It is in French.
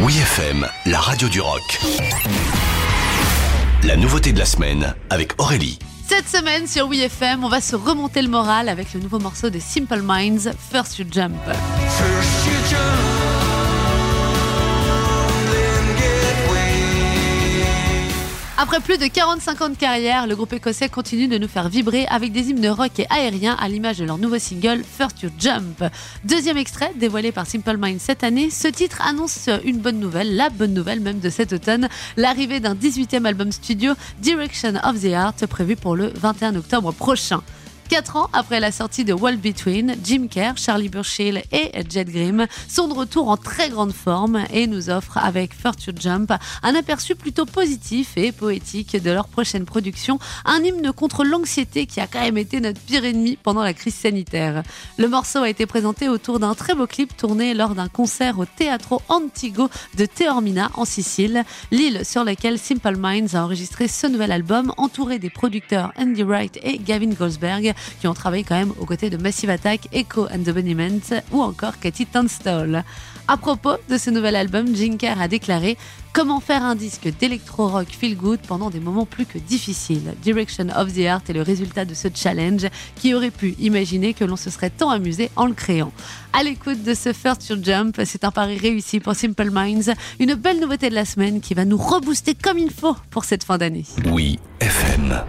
Oui FM, la radio du rock. La nouveauté de la semaine avec Aurélie. Cette semaine sur WeFM, on va se remonter le moral avec le nouveau morceau de Simple Minds, First You Jump. Après plus de 45 ans de carrière, le groupe écossais continue de nous faire vibrer avec des hymnes rock et aériens à l'image de leur nouveau single First You Jump. Deuxième extrait dévoilé par Simple Minds cette année, ce titre annonce une bonne nouvelle, la bonne nouvelle même de cet automne, l'arrivée d'un 18e album studio Direction of the Art prévu pour le 21 octobre prochain. Quatre ans après la sortie de Wall Between, Jim Kerr, Charlie Burchill et Jet Grimm sont de retour en très grande forme et nous offrent avec You Jump un aperçu plutôt positif et poétique de leur prochaine production, un hymne contre l'anxiété qui a quand même été notre pire ennemi pendant la crise sanitaire. Le morceau a été présenté autour d'un très beau clip tourné lors d'un concert au Teatro Antigo de Teormina en Sicile, l'île sur laquelle Simple Minds a enregistré ce nouvel album entouré des producteurs Andy Wright et Gavin Goldsberg qui ont travaillé quand même aux côtés de Massive Attack, Echo and the Bunnymen ou encore Katie Tunstall. À propos de ce nouvel album, Jinker a déclaré Comment faire un disque d'électro-rock feel good pendant des moments plus que difficiles? Direction of the Art est le résultat de ce challenge qui aurait pu imaginer que l'on se serait tant amusé en le créant. À l'écoute de ce First Your Jump, c'est un pari réussi pour Simple Minds, une belle nouveauté de la semaine qui va nous rebooster comme il faut pour cette fin d'année. Oui, FM.